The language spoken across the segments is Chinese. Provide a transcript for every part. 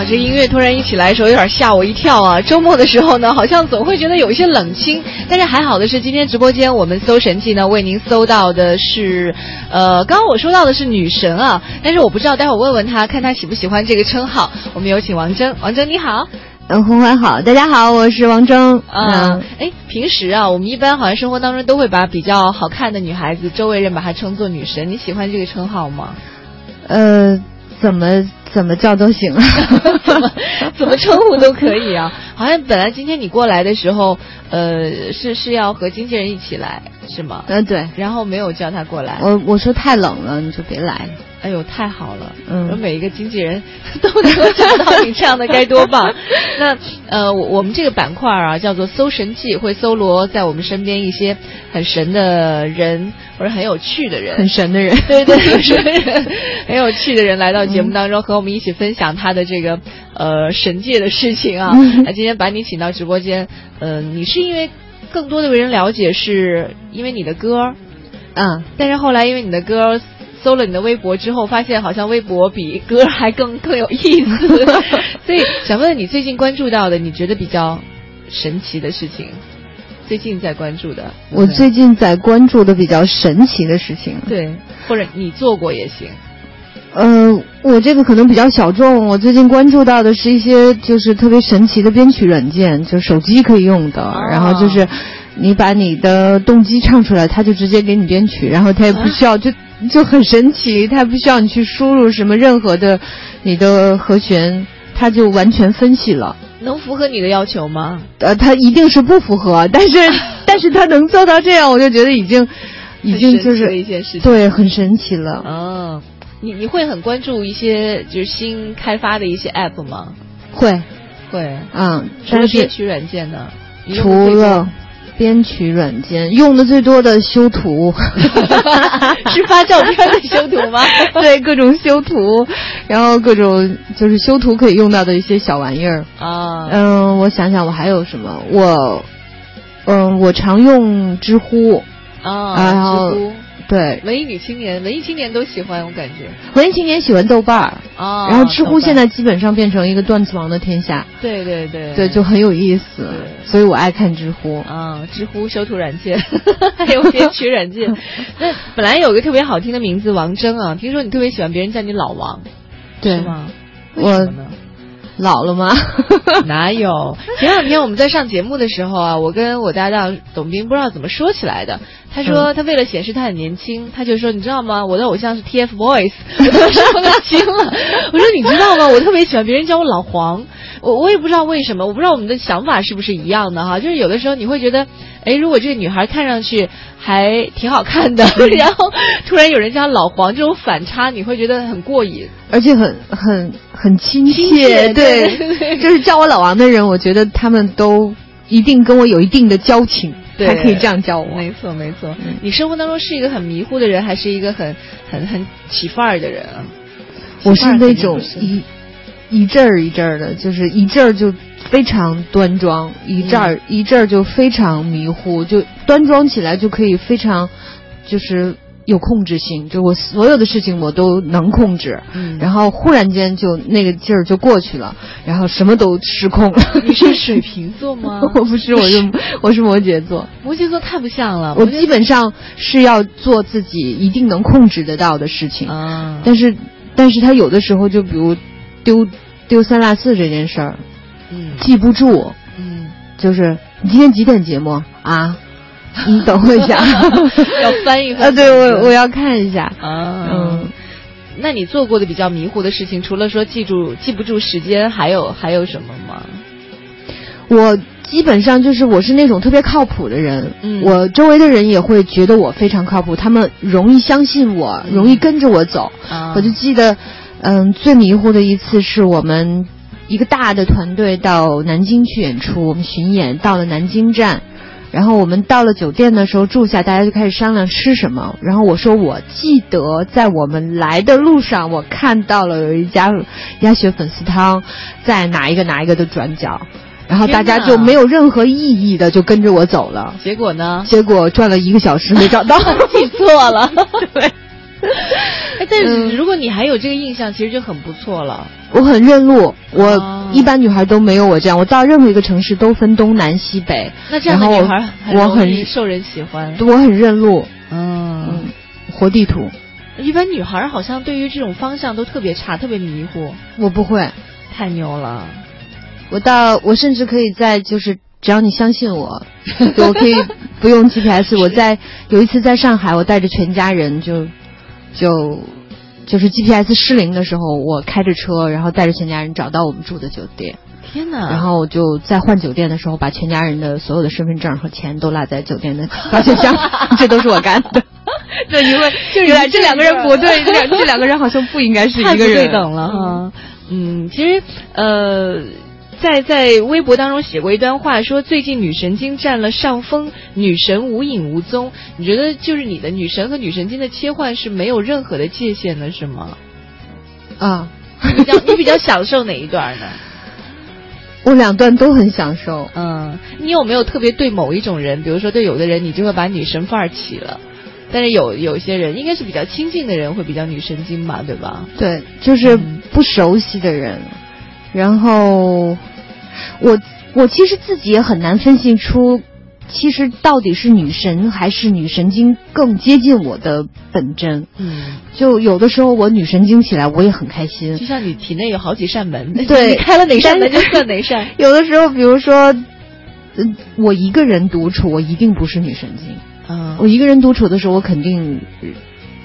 哇，这音乐突然一起来的时候，有点吓我一跳啊！周末的时候呢，好像总会觉得有一些冷清，但是还好的是，今天直播间我们搜神器呢，为您搜到的是，呃，刚刚我说到的是女神啊，但是我不知道，待会儿问问她，看她喜不喜欢这个称号。我们有请王铮，王铮你好，嗯，红欢好，大家好，我是王铮。嗯，哎，平时啊，我们一般好像生活当中都会把比较好看的女孩子，周围人把她称作女神，你喜欢这个称号吗？呃，怎么？怎么叫都行，怎 么怎么称呼都可以啊。好像本来今天你过来的时候，呃，是是要和经纪人一起来，是吗？嗯，对。然后没有叫他过来。我我说太冷了，你就别来。哎呦，太好了！嗯，每一个经纪人 都能够找到你这样的，该多棒！那呃，我我们这个板块啊，叫做搜神记，会搜罗在我们身边一些很神的人或者很有趣的人，很神的人，对 对，很神的人，很有趣的人来到节目当中，和我们一起分享他的这个呃神界的事情啊。那今天把你请到直播间，呃，你是因为更多的为人了解，是因为你的歌，嗯，但是后来因为你的歌。搜了你的微博之后，发现好像微博比歌还更更有意思，所以想问问你最近关注到的，你觉得比较神奇的事情，最近在关注的。我最近在关注的比较神奇的事情，对，或者你做过也行。呃，我这个可能比较小众，我最近关注到的是一些就是特别神奇的编曲软件，就手机可以用的，然后就是你把你的动机唱出来，它就直接给你编曲，然后它也不需要就。就很神奇，它不需要你去输入什么任何的你的和弦，它就完全分析了。能符合你的要求吗？呃，它一定是不符合，但是 但是它能做到这样，我就觉得已经已经就是一件事情，对，很神奇了。嗯，你你会很关注一些就是新开发的一些 app 吗？会会，嗯，除了编曲软件呢？除了。编曲软件用的最多的修图，是发照片的修图吗？对，各种修图，然后各种就是修图可以用到的一些小玩意儿啊。嗯，我想想，我还有什么？我，嗯，我常用知乎啊，然后。对，文艺女青年，文艺青年都喜欢，我感觉。文艺青年喜欢豆瓣儿啊，然后知乎现在基本上变成一个段子王的天下。对对对，对，就很有意思，所以我爱看知乎啊。知乎修图软件，还有编曲软件。那本来有个特别好听的名字王铮啊，听说你特别喜欢别人叫你老王，对吗？我。老了吗？哪有？前两天我们在上节目的时候啊，我跟我搭档董斌不知道怎么说起来的。他说他为了显示他很年轻，他就说你知道吗？我的偶像是 TFBOYS，我 当时我都惊了。我说你知道吗？我特别喜欢别人叫我老黄。我我也不知道为什么，我不知道我们的想法是不是一样的哈。就是有的时候你会觉得，哎，如果这个女孩看上去还挺好看的，然后突然有人叫老黄，这种反差你会觉得很过瘾，而且很很很亲切。对，就是叫我老王的人，我觉得他们都一定跟我有一定的交情，才可以这样叫我。没错没错，你生活当中是一个很迷糊的人，还是一个很很很起范儿的人啊？我是那种一。一阵儿一阵儿的，就是一阵儿就非常端庄，一阵儿一阵儿就非常迷糊，就端庄起来就可以非常，就是有控制性，就我所有的事情我都能控制，嗯然后忽然间就那个劲儿就过去了，然后什么都失控了。你是水瓶座吗？我不是，我是 我是摩羯座。摩羯座太不像了。我基本上是要做自己一定能控制得到的事情，啊但是但是他有的时候就比如。丢丢三落四这件事儿，嗯，记不住，嗯，就是你今天几点节目啊？你等我一下，要翻一翻啊！对我我要看一下啊。嗯，那你做过的比较迷糊的事情，除了说记住记不住时间，还有还有什么吗？我基本上就是我是那种特别靠谱的人，嗯，我周围的人也会觉得我非常靠谱，他们容易相信我，容易跟着我走。我就记得。嗯，最迷糊的一次是我们一个大的团队到南京去演出，我们巡演到了南京站，然后我们到了酒店的时候住下，大家就开始商量吃什么。然后我说，我记得在我们来的路上，我看到了有一家鸭血粉丝汤在哪一个哪一个的转角，然后大家就没有任何意义的就跟着我走了。结果呢？结果转了一个小时没找到，记错了。对。哎，但是如果你还有这个印象，其实就很不错了。我很认路，我一般女孩都没有我这样。我到任何一个城市都分东南西北。那这样的女孩，我很受人喜欢。我很认路，嗯，活地图。一般女孩好像对于这种方向都特别差，特别迷糊。我不会，太牛了。我到我甚至可以在就是只要你相信我，我可以不用 GPS。我在有一次在上海，我带着全家人就就就是 GPS 失灵的时候，我开着车，然后带着全家人找到我们住的酒店。天哪！然后我就在换酒店的时候，把全家人的所有的身份证和钱都落在酒店的保险箱，这都是我干的。这因为 就是这两个人不对，这两这两个人好像不应该是一个人。对等了哈。嗯，其实呃。在在微博当中写过一段话，说最近女神经占了上风，女神无影无踪。你觉得就是你的女神和女神经的切换是没有任何的界限的，是吗？啊，比较你比较享受哪一段呢？我两段都很享受。嗯，你有没有特别对某一种人，比如说对有的人，你就会把女神范儿起了，但是有有些人，应该是比较亲近的人会比较女神经吧，对吧？对，就是不熟悉的人，然后。我我其实自己也很难分析出，其实到底是女神还是女神经更接近我的本真。嗯，就有的时候我女神经起来，我也很开心。就像你体内有好几扇门，对，你开了哪扇门就算哪扇。有的时候，比如说，嗯，我一个人独处，我一定不是女神经。嗯，我一个人独处的时候，我肯定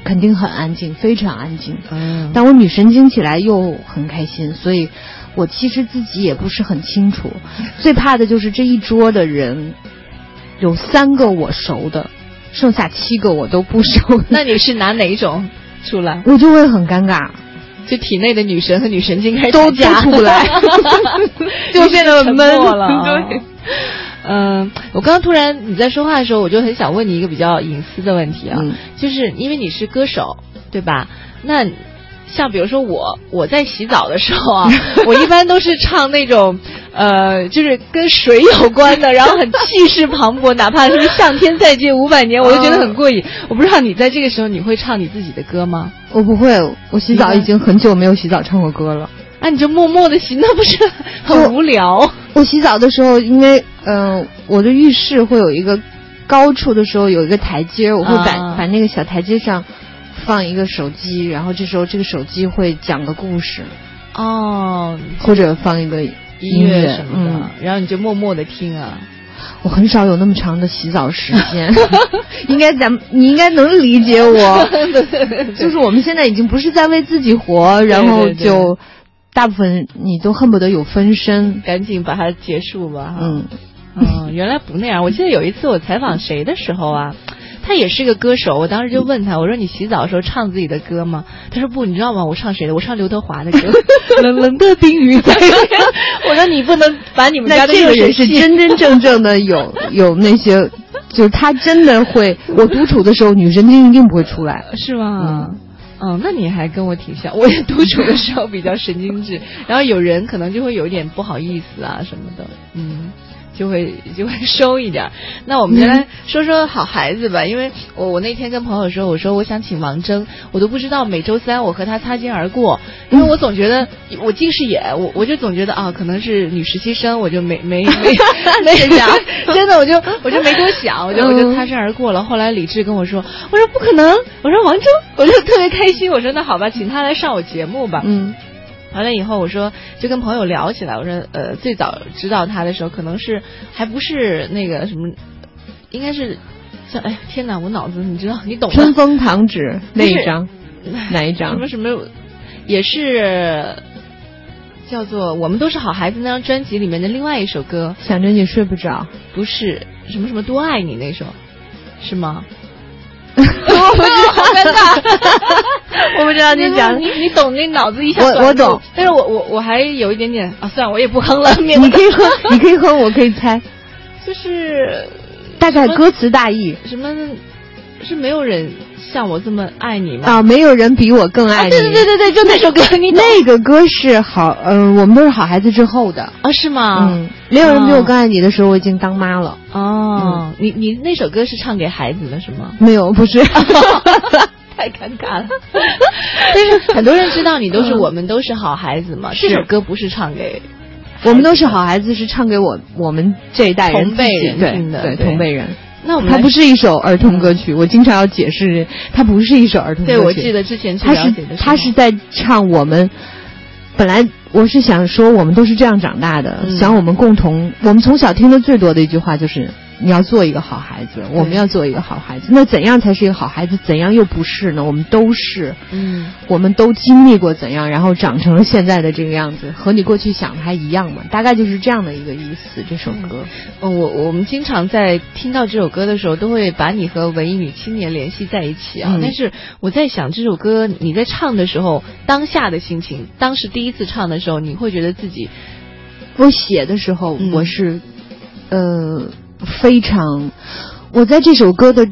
肯定很安静，非常安静。嗯，但我女神经起来又很开心，所以。我其实自己也不是很清楚，最怕的就是这一桌的人，有三个我熟的，剩下七个我都不熟。那你是拿哪一种出来？我就会很尴尬，就体内的女神和女神经开始都出不来，就变得闷了。对，嗯，我刚刚突然你在说话的时候，我就很想问你一个比较隐私的问题啊，就是因为你是歌手，对吧？那。像比如说我，我在洗澡的时候啊，我一般都是唱那种，呃，就是跟水有关的，然后很气势磅礴，哪怕是向天再借五百年，我都觉得很过瘾。我不知道你在这个时候你会唱你自己的歌吗？我不会，我洗澡已经很久没有洗澡唱过歌了。那你就默默的洗，那不是很无聊？我洗澡的时候，因为嗯，我的浴室会有一个高处的时候有一个台阶，我会把把那个小台阶上。放一个手机，然后这时候这个手机会讲个故事，哦，或者放一个音乐什么的，然后你就默默的听啊。我很少有那么长的洗澡时间，应该咱们你应该能理解我，就是我们现在已经不是在为自己活，然后就大部分你都恨不得有分身，赶紧把它结束吧。嗯嗯，原来不那样。我记得有一次我采访谁的时候啊。他也是个歌手，我当时就问他，我说你洗澡的时候唱自己的歌吗？他说不，你知道吗？我唱谁的？我唱刘德华的歌，冷冷的冰雨在。我说你不能把你们家的这个人是真真正正的有 有那些，就是他真的会。我独处的时候，女神经一定不会出来，是吗？嗯，那你还跟我挺像。我也独处的时候比较神经质，然后有人可能就会有一点不好意思啊什么的，嗯。就会 就会收一点那我们先来说说好孩子吧，因为我我那天跟朋友说，我说我想请王铮，我都不知道每周三我和他擦肩而过，因为我总觉得我近视眼，我我就总觉得啊，可能是女实习生，我就没没没没 想，真的我就我就没多想，我就我就擦身而过了。后来李志跟我说，我说不可能，我说王铮，我就特别开心，我说那好吧，请他来上我节目吧。嗯。完了以后，我说就跟朋友聊起来，我说呃，最早知道他的时候，可能是还不是那个什么，应该是像哎天哪，我脑子你知道你懂春风堂纸那一张，哪一张？什么什么，也是叫做我们都是好孩子那张专辑里面的另外一首歌，想着你睡不着，不是什么什么多爱你那首，是吗？我不知道，真的，我不知道你讲，你你懂，那脑子一下我我懂，但是我我我还有一点点啊，算了，我也不哼了。你可以哼，你可以哼，我可以猜，就是大概歌词大意什么，是没有人。像我这么爱你吗？啊，没有人比我更爱你。对对对对对，就那首歌，你那个歌是好，嗯，我们都是好孩子之后的啊，是吗？嗯，没有人比我更爱你的时候，我已经当妈了。哦，你你那首歌是唱给孩子的是吗？没有，不是。太尴尬了。但是很多人知道你都是我们都是好孩子嘛，这首歌不是唱给我们都是好孩子，是唱给我我们这一代人同辈人听的，对同辈人。那我们它不是一首儿童歌曲，我经常要解释，它不是一首儿童歌曲。对，我记得之前他是他是在唱我们。本来我是想说，我们都是这样长大的，想我们共同，我们从小听的最多的一句话就是。你要做一个好孩子，我们要做一个好孩子。那怎样才是一个好孩子？怎样又不是呢？我们都是，嗯，我们都经历过怎样，然后长成了现在的这个样子，和你过去想的还一样吗？大概就是这样的一个意思。这首歌，嗯，我我们经常在听到这首歌的时候，都会把你和文艺女青年联系在一起啊。但是我在想，这首歌你在唱的时候，当下的心情，当时第一次唱的时候，你会觉得自己，我写的时候，我是，呃。非常，我在这首歌的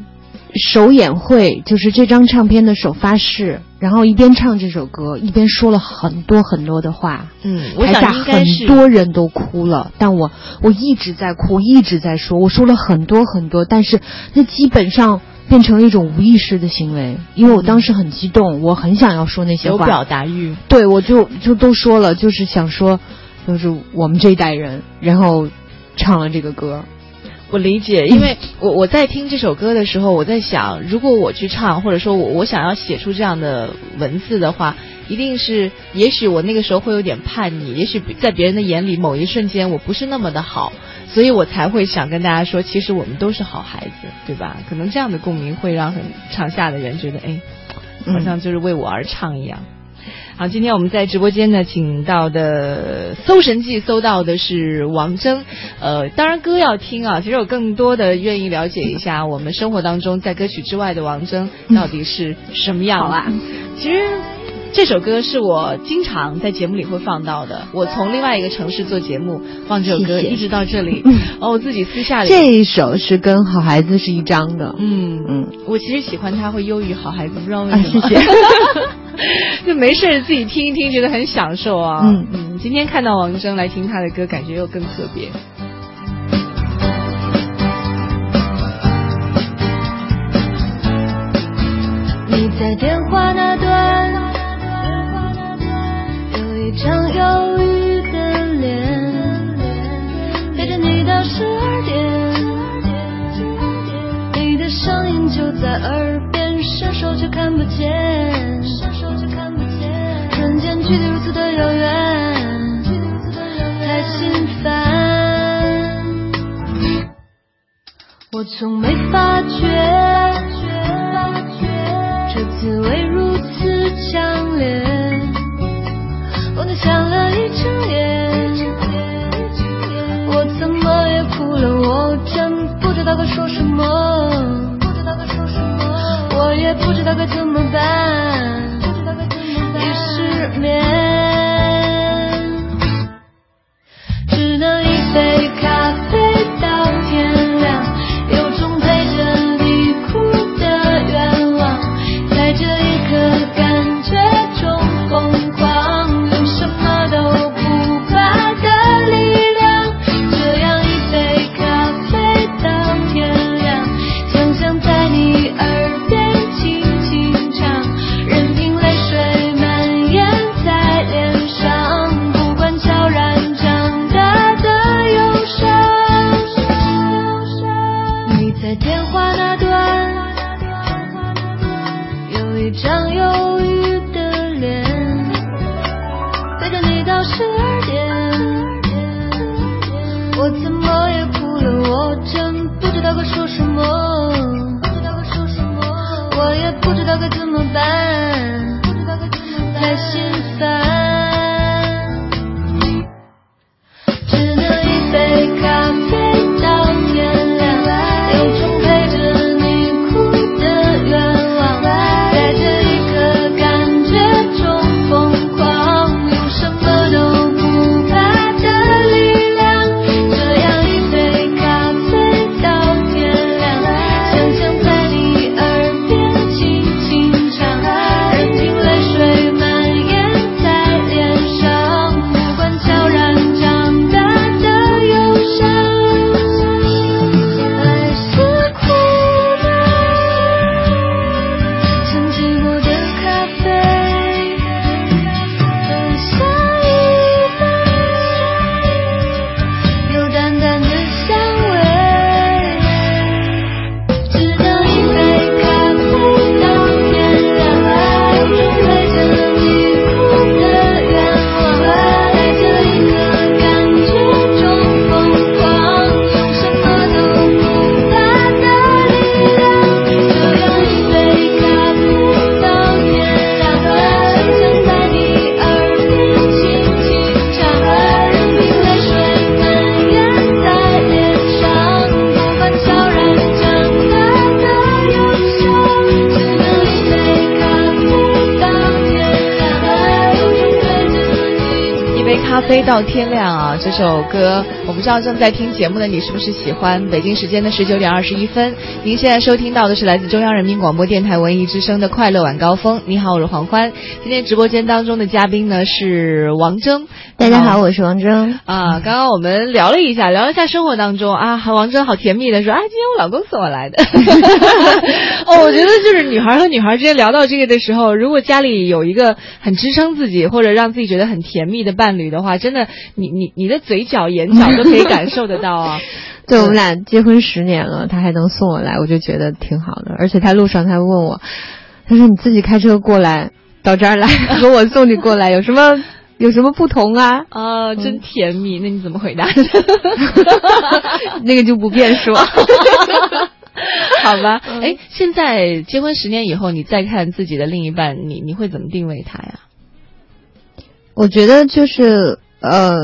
首演会，就是这张唱片的首发式，然后一边唱这首歌，一边说了很多很多的话。嗯，台下很多人都哭了，但我我一直在哭，一直在说，我说了很多很多，但是那基本上变成了一种无意识的行为，因为我当时很激动，我很想要说那些话，有表达欲。对，我就就都说了，就是想说，就是我们这一代人，然后唱了这个歌。我理解，因为我我在听这首歌的时候，我在想，如果我去唱，或者说我我想要写出这样的文字的话，一定是，也许我那个时候会有点叛逆，也许在别人的眼里，某一瞬间我不是那么的好，所以我才会想跟大家说，其实我们都是好孩子，对吧？可能这样的共鸣会让很场下的人觉得，哎，好像就是为我而唱一样。好，今天我们在直播间呢，请到的搜神记搜到的是王铮，呃，当然歌要听啊，其实我更多的愿意了解一下我们生活当中在歌曲之外的王铮到底是什么样。啊？其实这首歌是我经常在节目里会放到的，我从另外一个城市做节目放这首歌，一直到这里，哦，我自己私下里。这一首是跟好孩子是一张的，嗯。嗯，我其实喜欢它会优于好孩子，不知道为什么。谢谢。就没事自己听一听，觉得很享受啊。嗯嗯，今天看到王铮来听他的歌，感觉又更特别。你在电话那端，有一张忧郁的脸，陪着你到十二点，你的声音就在耳边，伸手却看不见。我从没发觉，这滋味如此强烈。我只想了一整夜，我怎么也哭了？我真不知道该说什么，我也不知道该怎么咖啡到天亮啊！这首歌我不知道正在听节目的你是不是喜欢。北京时间的十九点二十一分，您现在收听到的是来自中央人民广播电台文艺之声的快乐晚高峰。你好，我是黄欢。今天直播间当中的嘉宾呢是王铮。大家好，我是王铮。啊，刚刚我们聊了一下，聊了一下生活当中啊，王铮好甜蜜的说啊，今天我老公送我来的。哦，我觉得就是女孩和女孩之间聊到这个的时候，如果家里有一个很支撑自己或者让自己觉得很甜蜜的伴侣的话，真的，你你你的嘴角眼角都可以感受得到啊。对我们俩结婚十年了，他还能送我来，我就觉得挺好的。而且他路上他问我，他说你自己开车过来到这儿来，和我送你过来有什么有什么不同啊？啊，真甜蜜。那你怎么回答？那个就不便说。好吧。哎，现在结婚十年以后，你再看自己的另一半，你你会怎么定位他呀？我觉得就是呃，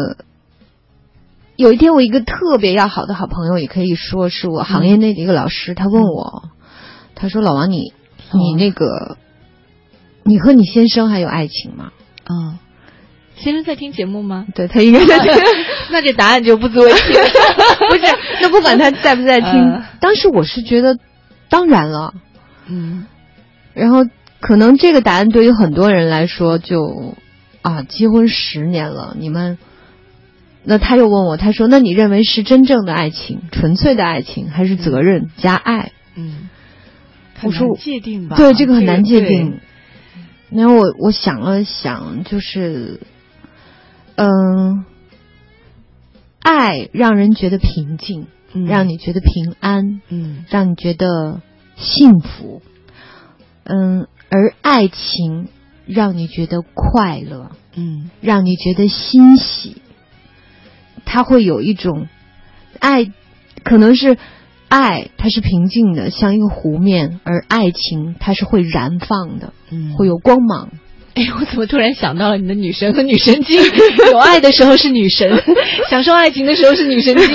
有一天我一个特别要好的好朋友，也可以说是我行业内的一个老师，他问我，他说：“老王，你你那个，你和你先生还有爱情吗？”嗯，先生在听节目吗？对他应该在听，那这答案就不足为奇。不是，那不管他在不在听，当时我是觉得当然了，嗯，然后可能这个答案对于很多人来说就。啊，结婚十年了，你们，那他又问我，他说：“那你认为是真正的爱情，纯粹的爱情，还是责任加爱？”嗯，我说界定吧，对这个很难界定。然后我我想了想，就是，嗯，爱让人觉得平静，让你觉得平安，嗯，让你觉得幸福，嗯，而爱情。让你觉得快乐，嗯，让你觉得欣喜，它会有一种爱，可能是爱，它是平静的，像一个湖面，而爱情它是会燃放的，嗯，会有光芒。哎，我怎么突然想到了你的女神和女神经？有爱的时候是女神，享受爱情的时候是女神经。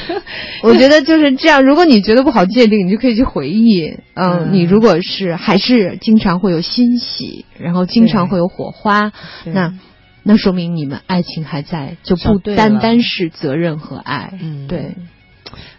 我觉得就是这样。如果你觉得不好界定，你就可以去回忆。嗯，你如果是还是经常会有欣喜，然后经常会有火花，那那说明你们爱情还在，就不单单是责任和爱。嗯，对。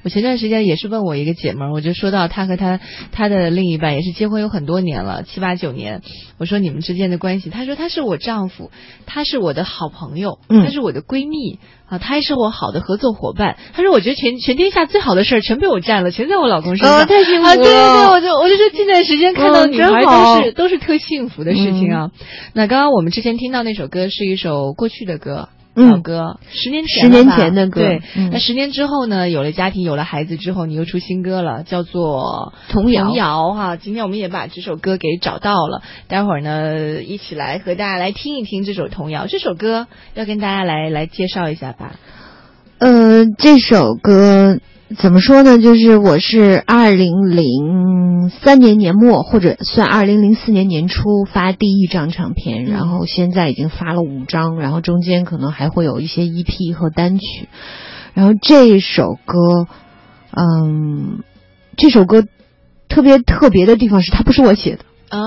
我前段时间也是问我一个姐们儿，我就说到她和她她的另一半也是结婚有很多年了，七八九年。我说你们之间的关系，她说他是我丈夫，她是我的好朋友，她是我的闺蜜啊，他还是我好的合作伙伴。她说我觉得全全天下最好的事儿全被我占了，全在我老公身上。太幸福了！对对对，我就我就说近段时间看到女孩都是都是特幸福的事情啊。那刚刚我们之前听到那首歌是一首过去的歌。老歌，十年前十年前的歌。对，那十年之后呢？有了家庭，有了孩子之后，你又出新歌了，叫做童谣。童谣哈，今天我们也把这首歌给找到了，待会儿呢，一起来和大家来听一听这首童谣。这首歌要跟大家来来介绍一下吧。呃，这首歌。怎么说呢？就是我是二零零三年年末，或者算二零零四年年初发第一张唱片，然后现在已经发了五张，然后中间可能还会有一些 EP 和单曲。然后这首歌，嗯，这首歌特别特别的地方是它不是我写的啊，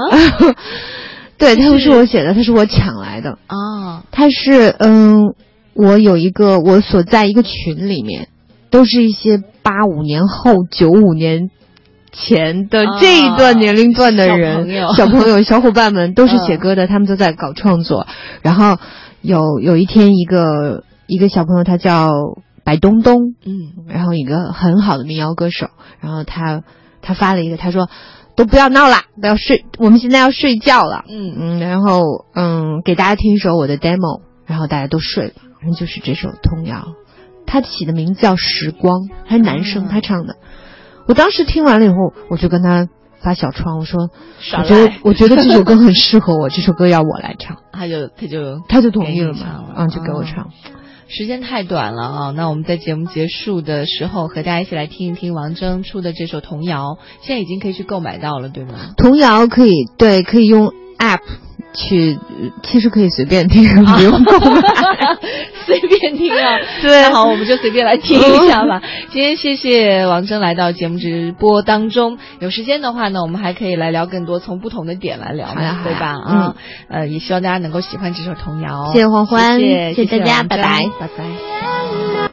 对，它不是我写的，它是我抢来的啊，它是嗯，我有一个我所在一个群里面。都是一些八五年后、九五年前的这一段年龄段的人，小朋友、小伙伴们都是写歌的，他们都在搞创作。然后有有一天，一个一个小朋友，他叫白东东，嗯，然后一个很好的民谣歌手，然后他他发了一个，他说都不要闹了，都要睡，我们现在要睡觉了，嗯。嗯，然后嗯，给大家听一首我的 demo，然后大家都睡了，反正就是这首童谣。他起的名字叫时光，还是男生他唱的。我当时听完了以后，我就跟他发小窗，我说：“我觉得我觉得这首歌很适合我，这首歌要我来唱。”他就他就他就同意了嘛，嗯，就给我唱。时间太短了啊，那我们在节目结束的时候，和大家一起来听一听王铮出的这首童谣。现在已经可以去购买到了，对吗？童谣可以对，可以用 App。去，其实可以随便听，不用购买，随便听啊。对，好，我们就随便来听一下吧。今天谢谢王铮来到节目直播当中，有时间的话呢，我们还可以来聊更多，从不同的点来聊嘛，对吧？啊，呃，也希望大家能够喜欢这首童谣。谢谢欢欢，谢谢大家，拜拜，拜拜。